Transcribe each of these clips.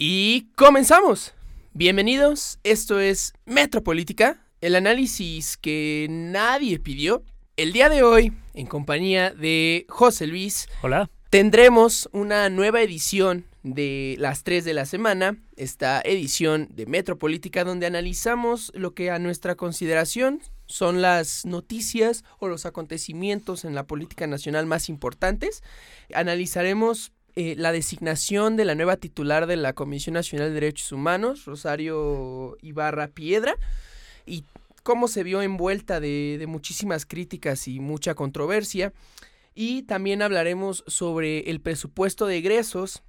Y comenzamos. Bienvenidos, esto es Metropolítica, el análisis que nadie pidió. El día de hoy, en compañía de José Luis, Hola. tendremos una nueva edición de las 3 de la semana, esta edición de Metropolítica donde analizamos lo que a nuestra consideración son las noticias o los acontecimientos en la política nacional más importantes. Analizaremos eh, la designación de la nueva titular de la Comisión Nacional de Derechos Humanos, Rosario Ibarra Piedra, y cómo se vio envuelta de, de muchísimas críticas y mucha controversia. Y también hablaremos sobre el presupuesto de egresos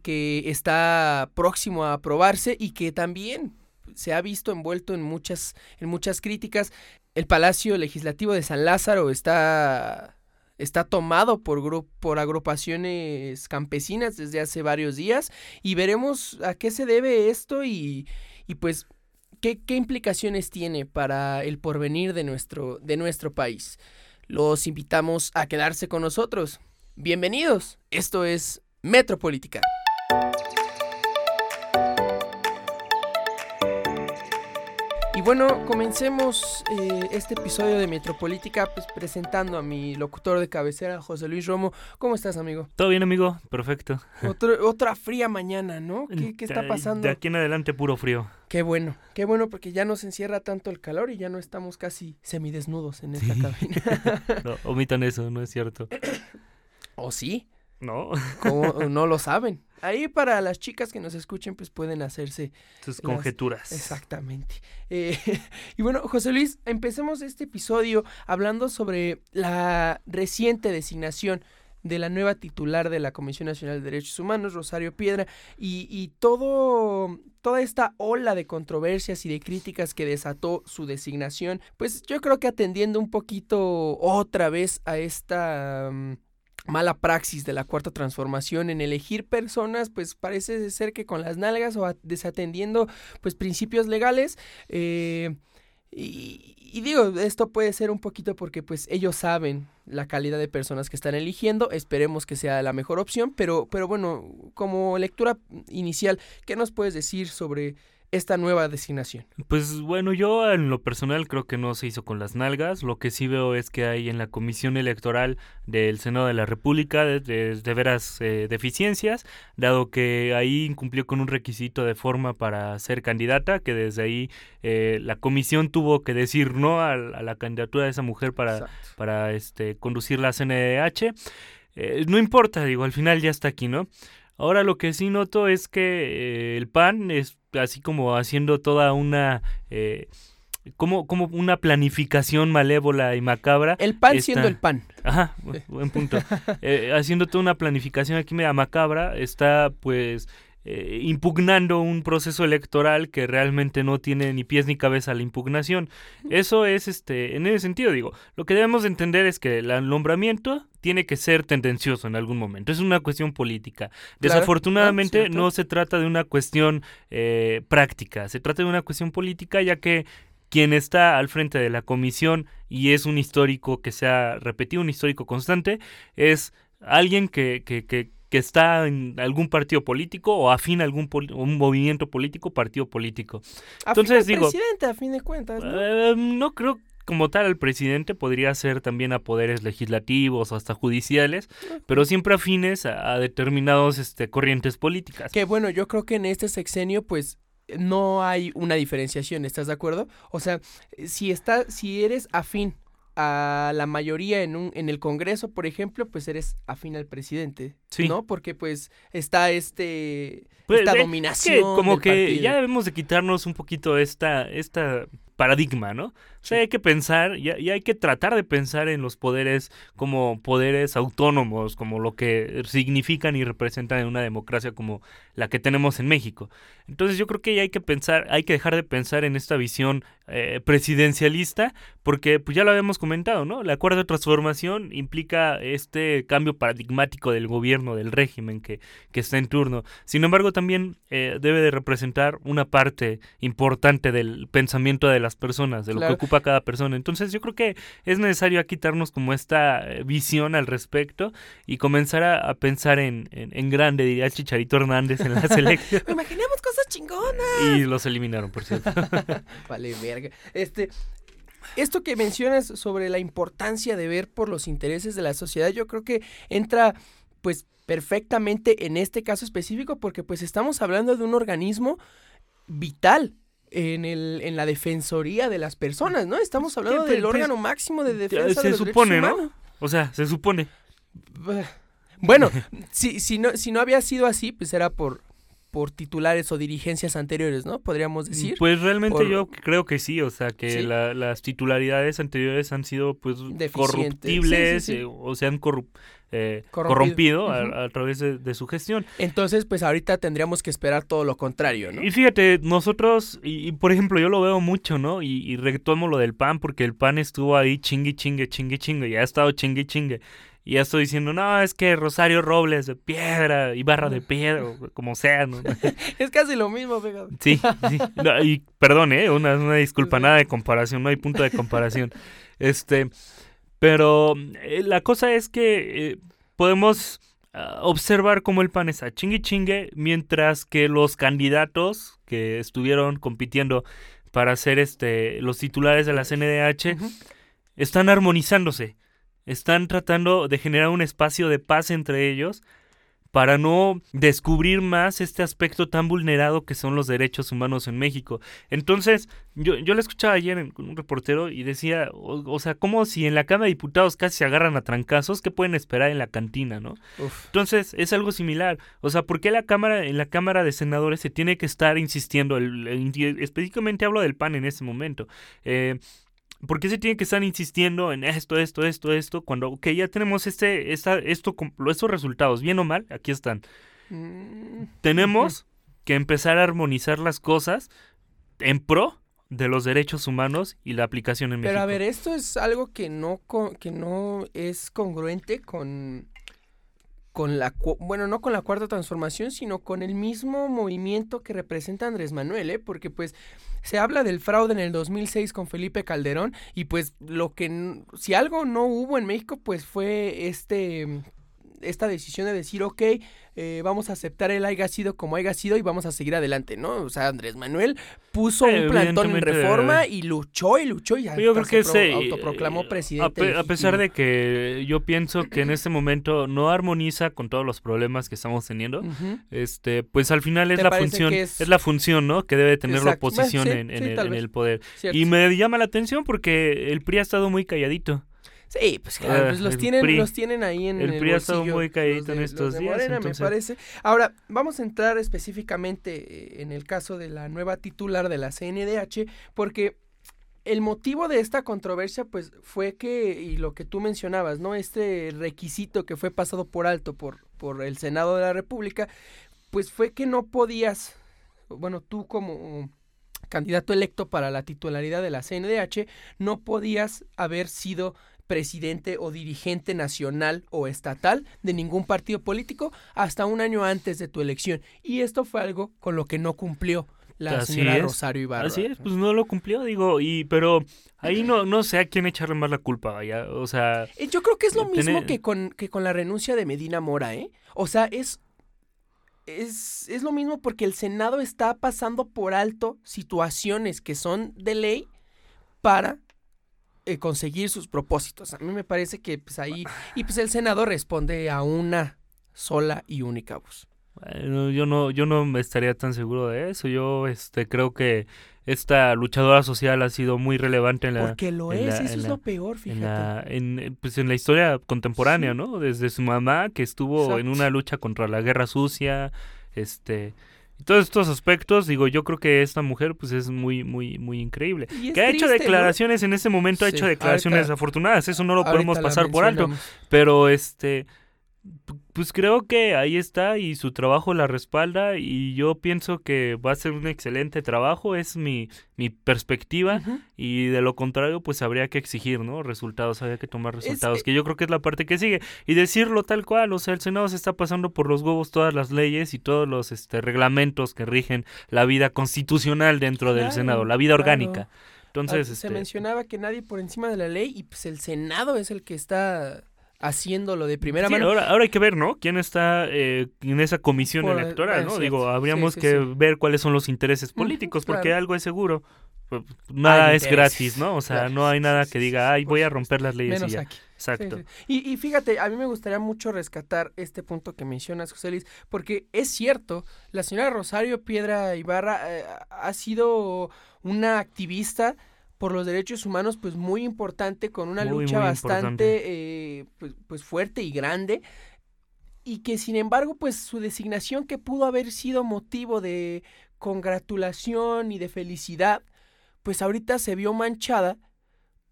que está próximo a aprobarse y que también se ha visto envuelto en muchas, en muchas críticas. El Palacio Legislativo de San Lázaro está está tomado por, por agrupaciones campesinas desde hace varios días y veremos a qué se debe esto y, y pues qué, qué, implicaciones tiene para el porvenir de nuestro, de nuestro país. Los invitamos a quedarse con nosotros. Bienvenidos, esto es Metropolítica. Bueno, comencemos eh, este episodio de Metropolítica pues, presentando a mi locutor de cabecera, José Luis Romo. ¿Cómo estás, amigo? Todo bien, amigo. Perfecto. Otro, otra fría mañana, ¿no? ¿Qué, ¿Qué, está pasando? De aquí en adelante puro frío. Qué bueno, qué bueno porque ya nos encierra tanto el calor y ya no estamos casi semidesnudos en esta sí. cabina. no, omitan eso, no es cierto. ¿O sí? No. ¿Cómo? no lo saben. Ahí para las chicas que nos escuchen, pues pueden hacerse sus conjeturas. Exactamente. Eh, y bueno, José Luis, empecemos este episodio hablando sobre la reciente designación de la nueva titular de la Comisión Nacional de Derechos Humanos, Rosario Piedra, y, y todo, toda esta ola de controversias y de críticas que desató su designación, pues yo creo que atendiendo un poquito otra vez a esta... Um, mala praxis de la cuarta transformación en elegir personas, pues parece ser que con las nalgas o desatendiendo pues principios legales. Eh, y, y, digo, esto puede ser un poquito porque pues ellos saben la calidad de personas que están eligiendo, esperemos que sea la mejor opción, pero, pero bueno, como lectura inicial, ¿qué nos puedes decir sobre esta nueva designación? Pues bueno, yo en lo personal creo que no se hizo con las nalgas. Lo que sí veo es que hay en la Comisión Electoral del Senado de la República de, de, de veras eh, deficiencias, dado que ahí incumplió con un requisito de forma para ser candidata, que desde ahí eh, la comisión tuvo que decir no a, a la candidatura de esa mujer para, para este, conducir la CNDH. Eh, no importa, digo, al final ya está aquí, ¿no? Ahora lo que sí noto es que eh, el PAN es así como haciendo toda una... Eh, como, como una planificación malévola y macabra. El pan está, siendo el pan. Ajá, buen punto. eh, haciendo toda una planificación aquí media macabra, está pues eh, impugnando un proceso electoral que realmente no tiene ni pies ni cabeza la impugnación. Eso es, este, en ese sentido, digo, lo que debemos entender es que el nombramiento tiene que ser tendencioso en algún momento. Es una cuestión política. Desafortunadamente claro, no se trata de una cuestión eh, práctica, se trata de una cuestión política ya que quien está al frente de la comisión y es un histórico que se ha repetido, un histórico constante, es alguien que, que, que que está en algún partido político o afín a algún un movimiento político, partido político. Entonces digo, presidente a fin de cuentas, ¿no? Eh, no creo como tal el presidente podría ser también a poderes legislativos o hasta judiciales, pero siempre afines a, a determinados este, corrientes políticas. Que bueno, yo creo que en este sexenio pues no hay una diferenciación, ¿estás de acuerdo? O sea, si está si eres afín a la mayoría en un en el Congreso, por ejemplo, pues eres afín al presidente, sí. ¿no? Porque pues está este pues, esta eh, dominación. Es que como que partido. ya debemos de quitarnos un poquito esta esta paradigma, ¿no? O sea, hay que pensar y, y, hay que tratar de pensar en los poderes como poderes autónomos, como lo que significan y representan en una democracia como la que tenemos en México. Entonces yo creo que ya hay que pensar, hay que dejar de pensar en esta visión eh, presidencialista, porque pues ya lo habíamos comentado, ¿no? El acuerdo de transformación implica este cambio paradigmático del gobierno, del régimen que, que está en turno. Sin embargo, también eh, debe de representar una parte importante del pensamiento de las personas, de lo que ocupa cada persona. Entonces yo creo que es necesario quitarnos como esta eh, visión al respecto y comenzar a, pensar en, en, grande, diría Chicharito Hernández en la selección. Imaginemos cosas chingonas. Y los eliminaron, por cierto. vale, este, esto que mencionas sobre la importancia de ver por los intereses de la sociedad, yo creo que entra pues perfectamente en este caso específico porque pues estamos hablando de un organismo vital en, el, en la defensoría de las personas, ¿no? Estamos hablando del pues, órgano máximo de defensa se de los supone, ¿no? O sea, se supone. Bueno, si, si, no, si no había sido así, pues era por, por titulares o dirigencias anteriores, ¿no? Podríamos decir. Pues realmente yo creo que sí, o sea, que las titularidades anteriores han sido pues corruptibles eh, o se han eh, corrompido, a, través de, su gestión. Entonces, pues ahorita tendríamos que esperar todo lo contrario, ¿no? Y fíjate, nosotros, y, por ejemplo, yo lo veo mucho, ¿no? Y, y retomo lo del PAN, porque el PAN estuvo ahí chingue, chingue, chingue, chingue, y ha estado chingue, chingue. Y ya estoy diciendo, no, es que Rosario Robles de piedra, y Barra de piedra, como sea, ¿no? es casi lo mismo, fíjate. Sí, sí. y perdón, ¿eh? Una, una disculpa, nada de comparación, no hay punto de comparación. Este, pero eh, la cosa es que eh, podemos ah, observar cómo el pan está chingue chingue, mientras que los candidatos que estuvieron compitiendo para ser este, los titulares de la CNDH están armonizándose están tratando de generar un espacio de paz entre ellos para no descubrir más este aspecto tan vulnerado que son los derechos humanos en México. Entonces, yo, yo lo escuchaba ayer con un reportero y decía, o, sea, como si en la Cámara de Diputados casi se agarran a trancazos, ¿qué pueden esperar en la cantina, no? Entonces, es algo similar. O sea, ¿por qué la Cámara, en la Cámara de Senadores se tiene que estar insistiendo? específicamente hablo del PAN en ese momento. Eh, ¿Por qué se tiene que estar insistiendo en esto, esto, esto, esto? Cuando, que ya tenemos este, esta, esto, estos resultados, bien o mal, aquí están. Mm, tenemos que empezar a armonizar las cosas en pro de los derechos humanos y la aplicación en México. Pero a ver, esto es algo que no, que no es congruente con con la, bueno, no con la cuarta transformación, sino con el mismo movimiento que representa Andrés Manuel, ¿eh? porque pues se habla del fraude en el 2006 con Felipe Calderón y pues lo que, si algo no hubo en México, pues fue este, esta decisión de decir, ok, eh, vamos a aceptar el haya sido como haya sido y vamos a seguir adelante, ¿no? O sea, Andrés Manuel puso un plantón en reforma y luchó y luchó y yo creo que se autoproclamó presidente. A, pesar de que yo pienso que en este momento no armoniza con todos los problemas que estamos teniendo, este, pues al final es la función, es... la función, ¿no? Que debe tener la oposición en, el, poder. Y me llama la atención porque el PRI ha estado muy calladito. Sí, pues claro, pues los, tienen, los tienen ahí en el, el PRI ha estado muy caído en estos días. Morena, me parece. Ahora, vamos a entrar específicamente eh, en el caso de la nueva titular de la CNDH, porque el motivo de esta controversia, pues, fue que, y lo que tú mencionabas, ¿no? Este requisito que fue pasado por alto por, por el Senado de la República, pues fue que no podías, bueno, tú como candidato electo para la titularidad de la CNDH, no podías haber sido presidente o dirigente nacional o estatal de ningún partido político hasta un año antes de tu elección. Y esto fue algo con lo que no cumplió la señora Rosario Ibarra. Así es, pues no lo cumplió, digo, y pero ahí no, no sé a quién echarle más la culpa, o sea... Eh, yo creo que es lo mismo que con, que con la renuncia de Medina Mora, ¿eh? O sea, es es, es, lo mismo porque el Senado está pasando por alto situaciones que son de ley para eh, conseguir sus propósitos. A mí me parece que pues ahí, y pues el Senado responde a una sola y única voz. yo no, yo no estaría tan seguro de eso. Yo este creo que esta luchadora social ha sido muy relevante en la porque lo es eso es lo peor fíjate en la, pues en la historia contemporánea no desde su mamá que estuvo en una lucha contra la guerra sucia este todos estos aspectos, digo, yo creo que esta mujer pues es muy, muy, muy increíble. Que ha hecho declaraciones en ese momento, ha hecho declaraciones afortunadas, eso no lo podemos pasar por alto. Pero este, Pues creo que ahí está y su trabajo la respalda y yo pienso que va a ser un excelente trabajo, es mi, mi perspectiva y de lo contrario pues habría que exigir, ¿no? Resultados, habría que tomar resultados, eh que yo creo que es la parte que sigue y decirlo tal cual, o sea, el Senado se está pasando por los huevos todas las leyes y todos los este, reglamentos que rigen la vida constitucional dentro del Senado, la vida orgánica. Entonces, se este, mencionaba que nadie por encima de la ley y pues el Senado es el que está haciéndolo de primera mano. Ahora, ahora hay que ver, ¿no? ¿Quién está eh, en esa comisión electoral, ¿no? Digo, habríamos que ver cuáles son los intereses políticos, porque algo es seguro. Pues, nada es gratis, ¿no? O sea, no hay nada que diga, ay, voy a romper las leyes y ya. Aquí. Exacto. Y, fíjate, a mí me gustaría mucho rescatar este punto que mencionas, José Luis, porque es cierto, la señora Rosario Piedra Ibarra eh, ha sido una activista por los derechos humanos pues muy importante con una lucha bastante eh, pues, pues, fuerte y grande y que sin embargo pues su designación que pudo haber sido motivo de congratulación y de felicidad pues ahorita se vio manchada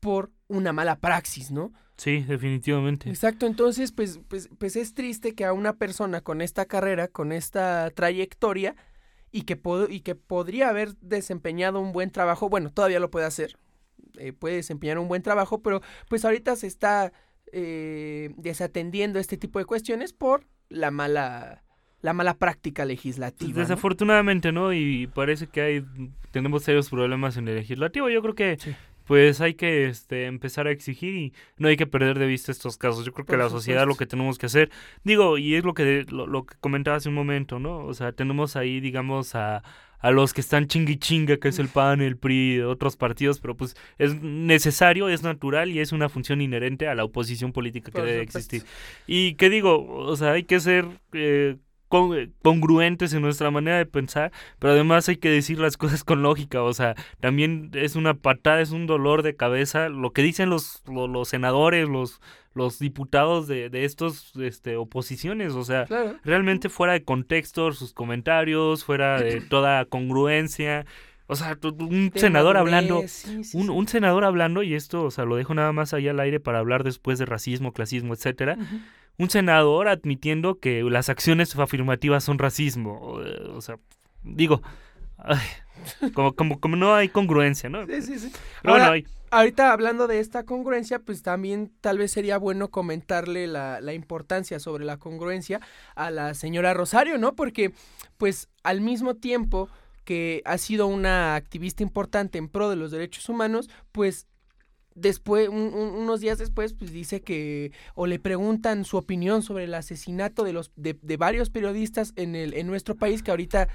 por una mala praxis, ¿no? Sí, definitivamente. Exacto, entonces pues, pues, pues es triste que a una persona con esta carrera, con esta trayectoria, y que, y que podría haber desempeñado un buen trabajo, bueno, todavía lo puede hacer, eh, puede desempeñar un buen trabajo, pero pues ahorita se está eh, desatendiendo este tipo de cuestiones por la mala la mala práctica legislativa. Desafortunadamente, ¿no? Y parece que hay tenemos serios problemas en el legislativo. Yo creo que pues hay que este, empezar a exigir y no hay que perder de vista estos casos. Yo creo que la sociedad lo que tenemos que hacer, digo, y es lo que, lo, que comentaba hace un momento, ¿no? O sea, tenemos ahí, digamos, a, a los que están chingui chinga, que es el PAN, el PRI, otros partidos, pero pues es necesario, es natural y es una función inherente a la oposición política que debe existir. Y qué digo, o sea, hay que ser... Eh, congruentes en nuestra manera de pensar, pero además hay que decir las cosas con lógica, o sea, también es una patada, es un dolor de cabeza lo que dicen los, los, senadores, los, los diputados de, de estos este, oposiciones, o sea, realmente fuera de contexto sus comentarios, fuera de toda congruencia. O sea, un senador hablando, Un, un, senador hablando, y esto, o sea, lo dejo nada más ahí al aire para hablar después de racismo, clasismo, etcétera un senador admitiendo que las acciones afirmativas son racismo. Eh, o sea, digo, como, como, como no hay congruencia, ¿no? Sí, sí, sí. Ahora, Ahorita hablando de esta congruencia, pues también tal vez sería bueno comentarle la, la importancia sobre la congruencia a la señora Rosario, ¿no? Porque, pues, al mismo tiempo que ha sido una activista importante en pro de los derechos humanos, pues después, unos días después, pues dice que, o le preguntan su opinión sobre el asesinato de los, de, de, varios periodistas en el, en nuestro país, que ahorita,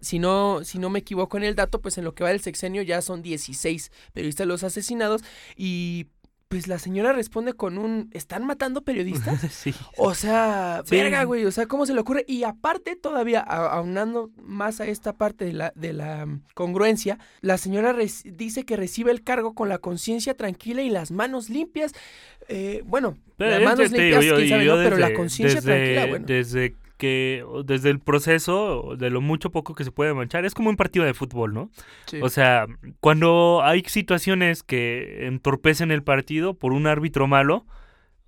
si no, si no me equivoco en el dato, pues en lo que va del sexenio ya son 16 periodistas los asesinados, y pues la señora responde con un ¿están matando periodistas? sí. O sea, verga, güey, o sea, ¿cómo se le ocurre? Y aparte todavía aunando más a esta parte de la de la mm, congruencia, la señora dice que recibe el cargo con la conciencia tranquila y las manos limpias. Eh, bueno, las manos limpias, quién sabe, pero la conciencia tranquila, bueno. Desde que desde el proceso, de lo mucho poco que se puede manchar, es como un partido de fútbol, ¿no? O sea, cuando hay situaciones que entorpecen el partido por un árbitro malo,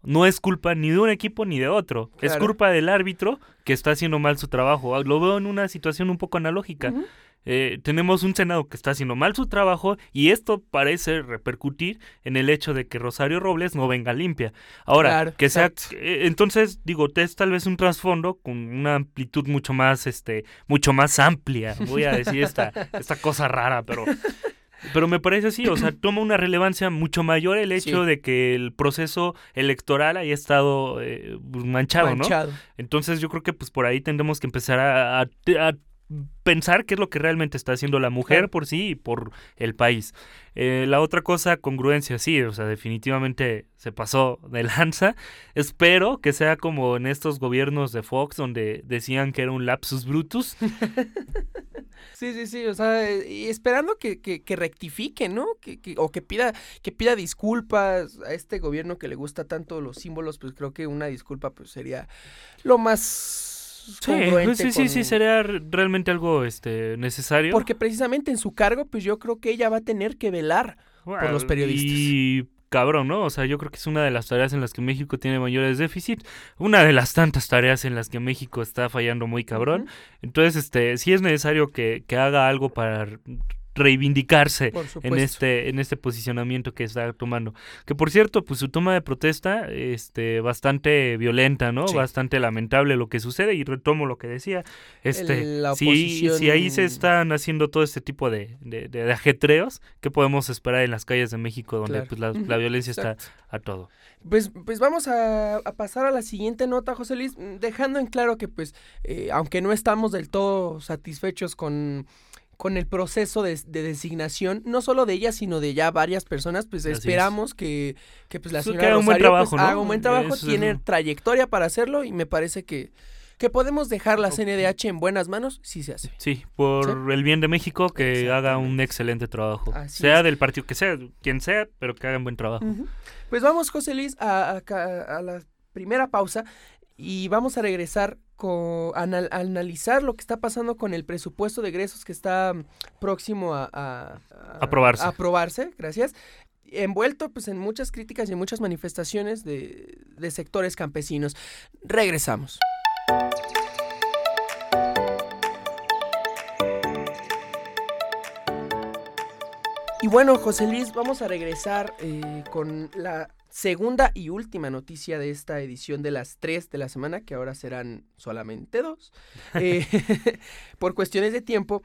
no es culpa ni de un equipo ni de otro. Es culpa del árbitro que está haciendo mal su trabajo. Lo veo en una situación un poco analógica. Eh, tenemos un Senado que está haciendo mal su trabajo y esto parece repercutir en el hecho de que Rosario Robles no venga limpia. Ahora, que sea, eh, entonces digo, es tal vez un trasfondo con una amplitud mucho más, este, mucho más amplia. Voy a decir esta, esta cosa rara, pero pero me parece así, o sea, toma una relevancia mucho mayor el hecho de que el proceso electoral haya estado eh, manchado, manchado, ¿no? Entonces yo creo que pues por ahí tendremos que empezar a, pensar qué es lo que realmente está haciendo la mujer por sí y por el país. Eh, la otra cosa, congruencia, sí, o sea, definitivamente se pasó de lanza. Espero que sea como en estos gobiernos de Fox donde decían que era un lapsus brutus. sí, sí, sí, o sea, y esperando que, que, rectifique, ¿no? Que, o que pida, que pida disculpas a este gobierno que le gusta tanto los símbolos, pues creo que una disculpa pues sería lo más sí, sí, sí, sería realmente algo este, necesario. Porque precisamente en su cargo, pues yo creo que ella va a tener que velar por los periodistas. Y cabrón, ¿no? O sea, yo creo que es una de las tareas en las que México tiene mayores déficits, una de las tantas tareas en las que México está fallando muy cabrón. Entonces, este, sí es necesario que, que haga algo para reivindicarse en este en este posicionamiento que está tomando. Que por cierto pues su toma de protesta este bastante violenta no bastante lamentable lo que sucede y retomo lo que decía este si, si ahí se están haciendo todo este tipo de, de, ajetreos qué podemos esperar en las calles de México donde pues, la, violencia está a todo pues, pues vamos a, pasar a la siguiente nota, José Luis, dejando en claro que pues, eh, aunque no estamos del todo satisfechos con con el proceso de, designación, no solo de ella, sino de ya varias personas, pues esperamos que, que, pues la señora haga un buen pues, trabajo, haga un buen trabajo, tiene trayectoria para hacerlo y me parece que, que podemos dejar la CNDH en buenas manos si se hace. Sí, por el bien de México, que haga un excelente trabajo. sea del partido que sea, quien sea, pero que haga un buen trabajo. Pues vamos, José Luis, a, a la primera pausa y vamos a regresar con, a, analizar lo que está pasando con el presupuesto de egresos que está próximo a, aprobarse. aprobarse, gracias. Envuelto pues en muchas críticas y en muchas manifestaciones de, de sectores campesinos. Regresamos. Y bueno, José Luis, vamos a regresar eh, con la segunda y última noticia de esta edición de las tres de la semana, que ahora serán solamente dos, eh, por cuestiones de tiempo.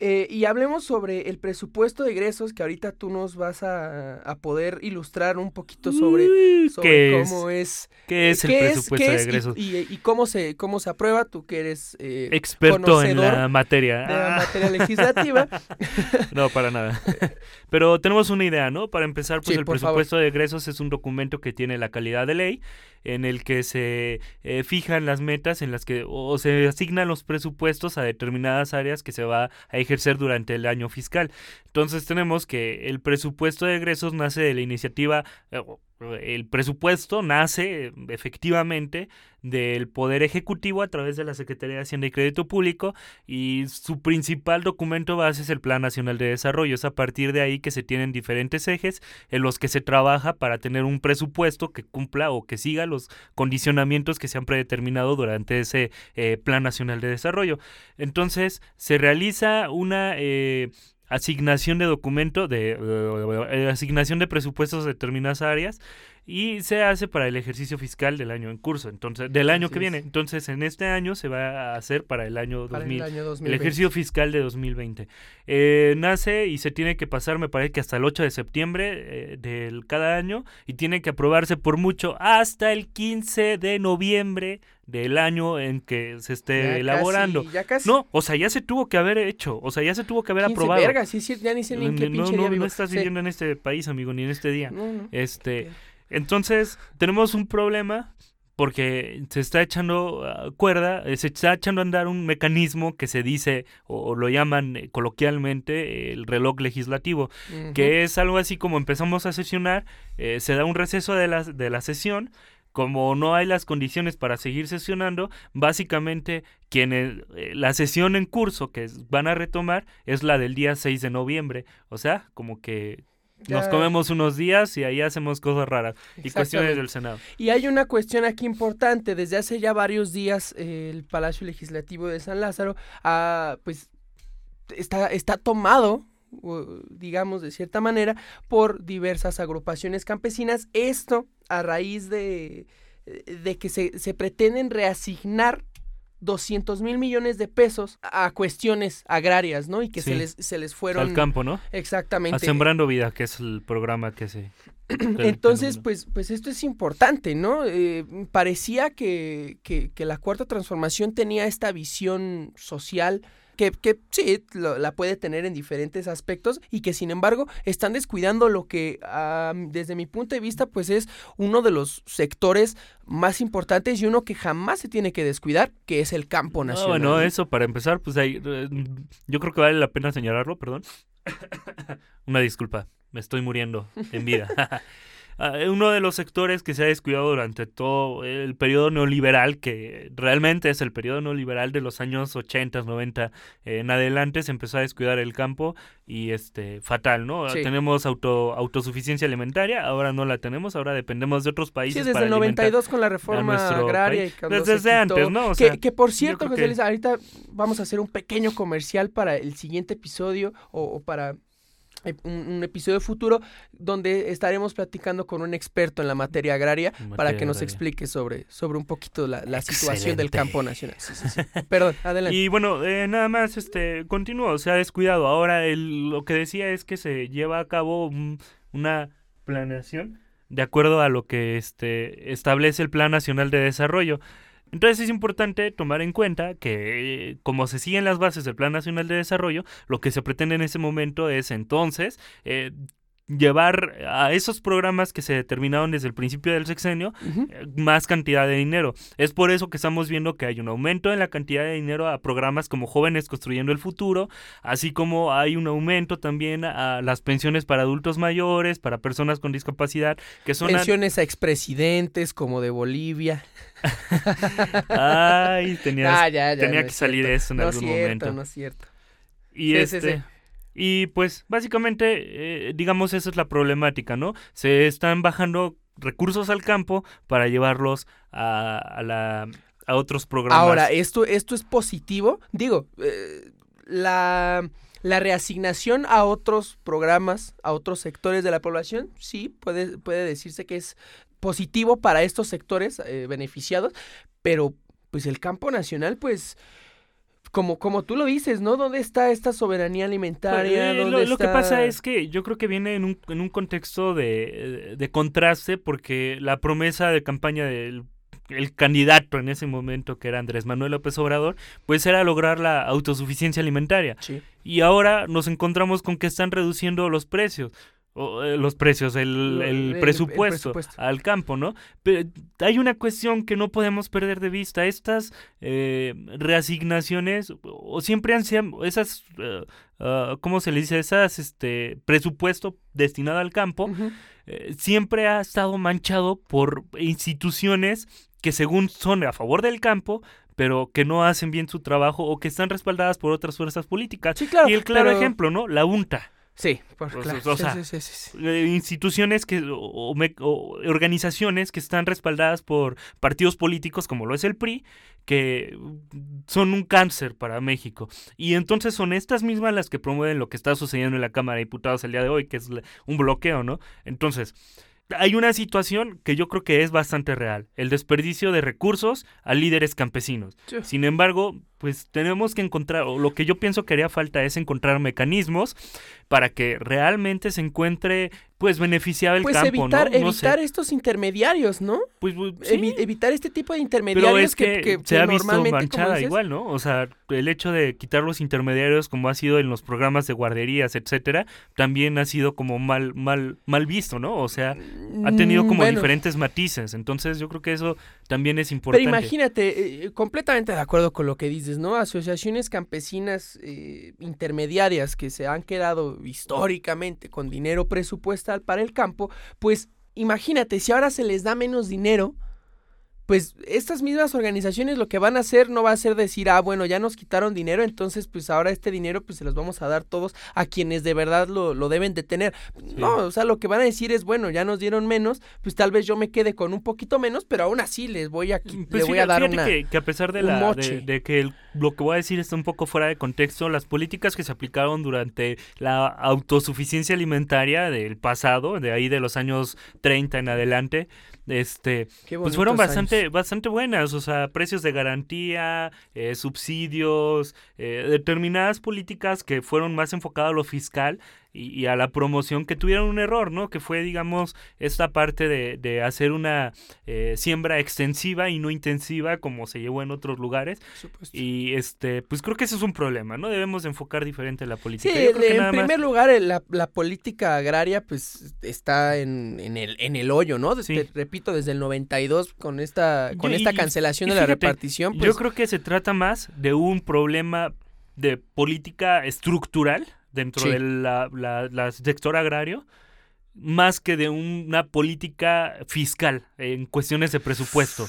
Eh, y hablemos sobre el presupuesto de egresos, que ahorita tú nos vas a, poder ilustrar un poquito sobre, cómo es, ¿Qué es el presupuesto de egresos? Y, cómo, se, cómo se aprueba, tú que eres eh, experto en la materia. De la materia legislativa. no, para nada. Pero tenemos una idea, ¿no? Para empezar, pues el presupuesto de egresos es un documento que tiene la calidad de ley en el que se eh, fijan las metas en las que o se asignan los presupuestos a determinadas áreas que se va a ejercer durante el año fiscal. Entonces tenemos que el presupuesto de egresos nace de la iniciativa eh, el presupuesto nace efectivamente del Poder Ejecutivo a través de la Secretaría de Hacienda y Crédito Público y su principal documento base es el Plan Nacional de Desarrollo. Es a partir de ahí que se tienen diferentes ejes en los que se trabaja para tener un presupuesto que cumpla o que siga los condicionamientos que se han predeterminado durante ese eh, Plan Nacional de Desarrollo. Entonces se realiza una... Eh, asignación de documento, de eh, asignación de presupuestos de determinadas áreas y se hace para el ejercicio fiscal del año en curso, entonces del año que viene. Entonces, en este año se va a hacer para el año, 2000, el, ejercicio fiscal de 2020. Eh, nace y se tiene que pasar, me parece que hasta el 8 de septiembre eh, del cada año y tiene que aprobarse por mucho hasta el 15 de noviembre del año en que se esté elaborando. No, o sea, ya se tuvo que haber hecho, o sea, ya se tuvo que haber aprobado. Verga, sí, sí, ya ni sé ni en qué no, no, no estás viviendo en este país, amigo, ni en este día. Este, entonces, tenemos un problema porque se está echando ah, cuerda, eh, se está echando a andar un mecanismo que se dice, o, lo llaman eh, coloquialmente, el reloj legislativo, que es algo así como empezamos a sesionar, eh, se da un receso de la, de la sesión, como no hay las condiciones para seguir sesionando, básicamente quienes, la sesión en curso que van a retomar es la del día 6 de noviembre, o sea, como que nos comemos unos días y ahí hacemos cosas raras y cuestiones del Senado. Y hay una cuestión aquí importante. Desde hace ya varios días el Palacio Legislativo de San Lázaro ah, pues está, está tomado digamos de cierta manera, por diversas agrupaciones campesinas. Esto a raíz de, de que se, se pretenden reasignar 200 mil millones de pesos a cuestiones agrarias, ¿no? Y que se, les, se les fueron... Al campo, ¿no? Exactamente. A Sembrando Vida, que es el programa que se... Entonces, pues, pues esto es importante, ¿no? Eh, parecía que, que, que la cuarta transformación tenía esta visión social que, que sí, la puede tener en diferentes aspectos y que sin embargo están descuidando lo que desde mi punto de vista pues es uno de los sectores más importantes y uno que jamás se tiene que descuidar, que es el campo nacional. bueno, eso para empezar, pues ahí, eh, yo creo que vale la pena señalarlo, perdón. Una disculpa, me estoy muriendo en vida. ah, uno de los sectores que se ha descuidado durante todo el periodo neoliberal, que realmente es el periodo neoliberal de los años 80, 90 en adelante, se empezó a descuidar el campo y este fatal, ¿no? Tenemos auto, autosuficiencia alimentaria, ahora no la tenemos, ahora dependemos de otros países. Sí, desde el 92 con la reforma agraria. Y desde, antes, ¿no? que, por cierto, José Luis, ahorita vamos a hacer un pequeño comercial para el siguiente episodio o para un, episodio futuro donde estaremos platicando con un experto en la materia agraria para que nos explique sobre, sobre un poquito la, situación del campo nacional. Perdón, adelante. Y bueno, eh, nada más, este, continúo, se ha descuidado. Ahora el, lo que decía es que se lleva a cabo una planeación de acuerdo a lo que este, establece el Plan Nacional de Desarrollo. Entonces es importante tomar en cuenta que como se siguen las bases del Plan Nacional de Desarrollo, lo que se pretende en ese momento es entonces eh, llevar a esos programas que se determinaron desde el principio del sexenio eh, más cantidad de dinero. Es por eso que estamos viendo que hay un aumento en la cantidad de dinero a programas como Jóvenes Construyendo el Futuro, así como hay un aumento también a las pensiones para adultos mayores, para personas con discapacidad, que son... Pensiones a, expresidentes como de Bolivia. Ay, tenía que salir eso en algún momento. No es cierto. Y este... Y pues básicamente, eh, digamos, esa es la problemática, ¿no? Se están bajando recursos al campo para llevarlos a, a otros programas. Ahora, esto, esto es positivo. Digo, eh, la, la, reasignación a otros programas, a otros sectores de la población, sí, puede, puede decirse que es positivo para estos sectores eh, beneficiados, pero pues el campo nacional, pues como, como tú lo dices, ¿no? ¿Dónde está esta soberanía alimentaria? Pues, eh, lo, que pasa es que yo creo que viene en un, en un contexto de, de contraste porque la promesa de campaña del el candidato en ese momento, que era Andrés Manuel López Obrador, pues era lograr la autosuficiencia alimentaria. Y ahora nos encontramos con que están reduciendo los precios. Eh, los precios, el, presupuesto al campo, ¿no? Pero hay una cuestión que no podemos perder de vista. Estas eh, reasignaciones, o siempre han sido esas, uh, ¿cómo se le dice? Esas, este, presupuesto destinado al campo, siempre ha estado manchado por instituciones que según son a favor del campo, pero que no hacen bien su trabajo o que están respaldadas por otras fuerzas políticas. y el claro ejemplo, ¿no? La UNTA. Sí, por claro. sí, sí, eh, instituciones que o, organizaciones que están respaldadas por partidos políticos como lo es el PRI, que son un cáncer para México. Y entonces son estas mismas las que promueven lo que está sucediendo en la Cámara de Diputados el día de hoy, que es un bloqueo, ¿no? Entonces, hay una situación que yo creo que es bastante real, el desperdicio de recursos a líderes campesinos. Sin embargo, pues tenemos que encontrar, o lo que yo pienso que haría falta es encontrar mecanismos para que realmente se encuentre pues beneficiar el pues campo, evitar, evitar estos intermediarios, ¿no? Pues, pues evitar este tipo de intermediarios Pero es que, se ha visto manchada igual, ¿no? O sea, el hecho de quitar los intermediarios como ha sido en los programas de guarderías, etcétera, también ha sido como mal mal mal visto, ¿no? O sea, ha tenido mm, como diferentes matices. Entonces, yo creo que eso también es importante. Pero imagínate, eh, completamente de acuerdo con lo que dices, ¿no? Asociaciones campesinas eh, intermediarias que se han quedado históricamente con dinero presupuestal para el campo, pues imagínate, si ahora se les da menos dinero, pues estas mismas organizaciones lo que van a hacer no va a ser decir, ah, bueno, ya nos quitaron dinero, entonces pues ahora este dinero pues se los vamos a dar todos a quienes de verdad lo, lo deben de tener. No, o sea, lo que van a decir es, bueno, ya nos dieron menos, pues tal vez yo me quede con un poquito menos, pero aún así les voy a, pues voy a dar una, que, que, a pesar de, la, de, que lo que voy a decir está un poco fuera de contexto, las políticas que se aplicaron durante la autosuficiencia alimentaria del pasado, de ahí de los años 30 en adelante, este pues fueron bastante bastante buenas o sea precios de garantía eh, subsidios eh, determinadas políticas que fueron más enfocadas a lo fiscal y, a la promoción que tuvieron un error, ¿no? Que fue, digamos, esta parte de, de hacer una eh, siembra extensiva y no intensiva como se llevó en otros lugares. Y este, pues creo que ese es un problema, ¿no? Debemos enfocar diferente la política. Sí, en primer lugar, la, la, política agraria, pues, está en, en, el, en el hoyo, ¿no? repito, desde el 92 con esta, con esta cancelación de la repartición. Yo pues creo que se trata más de un problema de política estructural dentro del sector agrario más que de una política fiscal en cuestiones de presupuesto.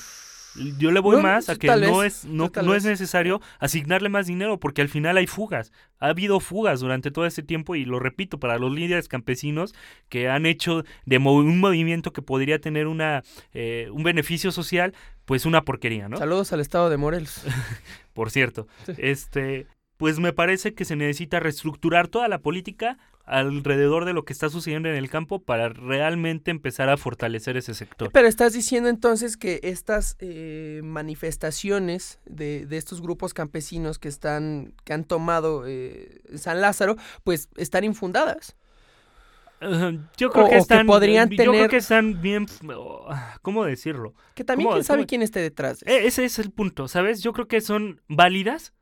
Yo le voy No, más a sí, que no vez, es no, no es necesario asignarle más dinero porque al final hay fugas. Ha habido fugas durante todo este tiempo y lo repito para los líderes campesinos que han hecho de un movimiento que podría tener una eh, un beneficio social, pues una porquería, ¿no? Saludos al estado de Morelos. Por cierto, Sí. este, pues me parece que se necesita reestructurar toda la política alrededor de lo que está sucediendo en el campo para realmente empezar a fortalecer ese sector. Pero estás diciendo entonces que estas eh, manifestaciones de, de estos grupos campesinos que están, que han tomado eh, San Lázaro, pues están infundadas. Uh, yo creo O- que que están podrían yo creo que están bien oh, ¿cómo decirlo? Que también ¿Cómo- quién sabe cómo? quién esté detrás. de eso. ese es el punto, ¿sabes? Yo creo que son válidas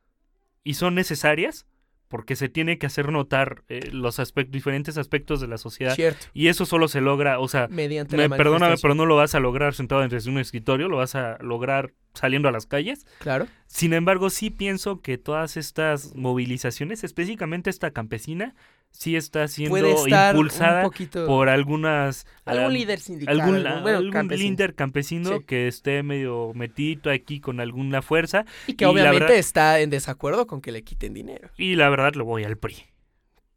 y son necesarias porque se tiene que hacer notar eh, los aspectos diferentes aspectos de la sociedad Cierto. y eso solo se logra, o sea, Mediante Me, la perdóname, pero no lo vas a lograr sentado desde un escritorio, lo vas a lograr saliendo a las calles. Claro. Sin embargo, sí pienso que todas estas movilizaciones, específicamente esta campesina, sí está siendo impulsada poquito... por algunas... algún líder sindical. Algún, algún, bueno, algún campesino. líder campesino Sí. que esté medio metito aquí con alguna fuerza Y que y obviamente verdad- está en desacuerdo con que le quiten dinero. y la verdad lo voy al PRI.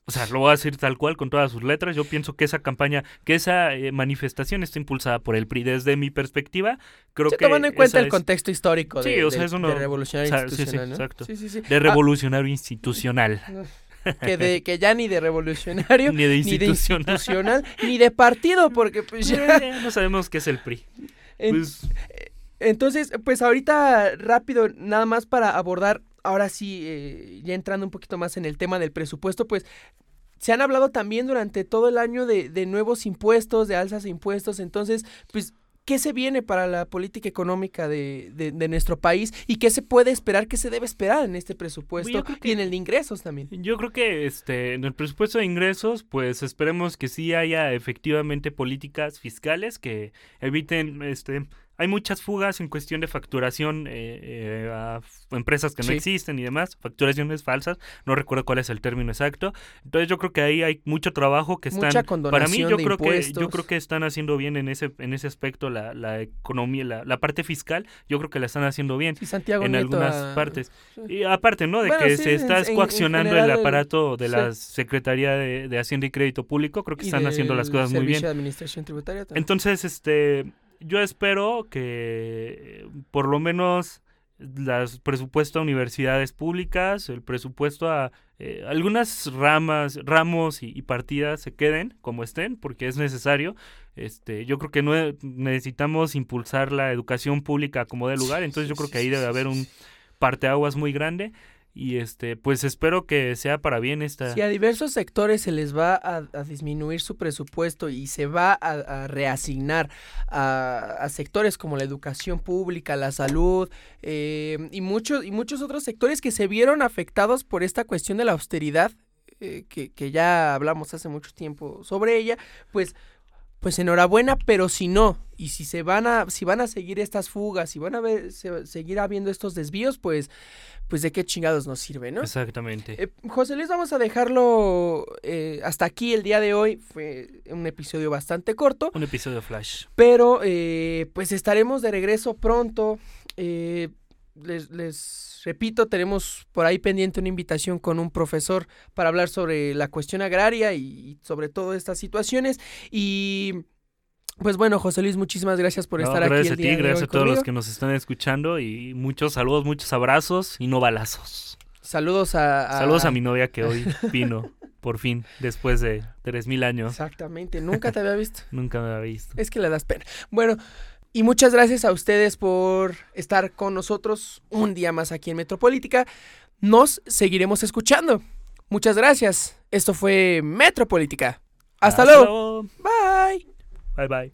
O sea, lo voy a decir tal cual con todas sus letras. Yo pienso que esa campaña, que esa eh, manifestación está impulsada por el PRI. Desde mi perspectiva, creo Sí, que tomando en cuenta el es- contexto histórico Sí, de, o sea, de- eso no- de revolucionario o sea, sí, sí, institucional, ¿no? exacto. Sí, sí, sí. de Ah, revolucionario institucional. Que, de, que ya ni de revolucionario, Ni de ni de institucional. institucional, ni de partido, porque pues ya... Ya no sabemos qué es el PRI. en- Pues, Entonces, pues ahorita rápido, nada más para abordar, ahora sí, eh, ya entrando un poquito más en el tema del presupuesto, pues se han hablado también durante todo el año de, de nuevos impuestos, de alzas de impuestos, entonces, pues, ¿qué se viene para la política económica de, de- de nuestro país y qué se puede esperar, qué se debe esperar en este presupuesto creo que- y en el de ingresos también? Yo creo que este en el presupuesto de ingresos, pues esperemos que sí haya efectivamente políticas fiscales que eviten este hay muchas fugas en cuestión de facturación eh, eh, a empresas que no Sí. existen y demás, facturaciones falsas, no recuerdo cuál es el término exacto. Entonces yo creo que ahí hay mucho trabajo que están Mucha para mí yo creo que yo creo que están haciendo bien en ese en ese aspecto la, la economía, la, la parte fiscal, yo creo que la están haciendo bien Sí, Santiago en Nieto algunas a- partes. Y aparte, ¿no? De Bueno, que sí, se está en- coaccionando el aparato de la Secretaría de, de Hacienda y Crédito Público, creo que están haciendo las cosas muy bien. de Administración Tributaria también. Entonces, este, yo espero que eh, por lo menos las presupuesto a universidades públicas, el presupuesto a eh, algunas ramas, ramos y, y partidas se queden como estén, porque es necesario. Este, yo creo que no necesitamos impulsar la educación pública como de lugar, entonces yo creo que ahí debe haber un parteaguas muy grande y este, pues espero que sea para bien esta. Si a diversos sectores se les va a, disminuir su presupuesto y se va a, a reasignar a, a sectores como la educación pública, la salud eh, y, muchos, y muchos otros sectores que se vieron afectados por esta cuestión de la austeridad, eh, que, que ya hablamos hace mucho tiempo sobre ella, pues pues enhorabuena, pero si no, y si se van a, si van a seguir estas fugas, si van a ver, se- seguir habiendo estos desvíos, pues, pues de qué chingados nos sirve, ¿no? Exactamente. Eh, José Luis, vamos a dejarlo eh, hasta aquí el día de hoy. Fue un episodio bastante corto, Un episodio flash. pero eh, pues estaremos de regreso pronto. Eh, les, les repito, tenemos por ahí pendiente una invitación con un profesor para hablar sobre la cuestión agraria y, sobre todas estas situaciones. Y pues bueno, José Luis, muchísimas gracias por No, estar aquí gracias el a ti, día de gracias hoy a todos los que nos están escuchando y muchos saludos, muchos abrazos y no balazos. Saludos a, a- Saludos a mi novia que hoy vino, por fin, después de tres mil años. Exactamente, nunca te había visto. Nunca me había visto. Es que le das pena. Bueno, y muchas gracias a ustedes por estar con nosotros un día más aquí en Metropolítica. Nos seguiremos escuchando. Muchas gracias. Esto fue Metropolítica. Hasta luego. Bye. Bye bye.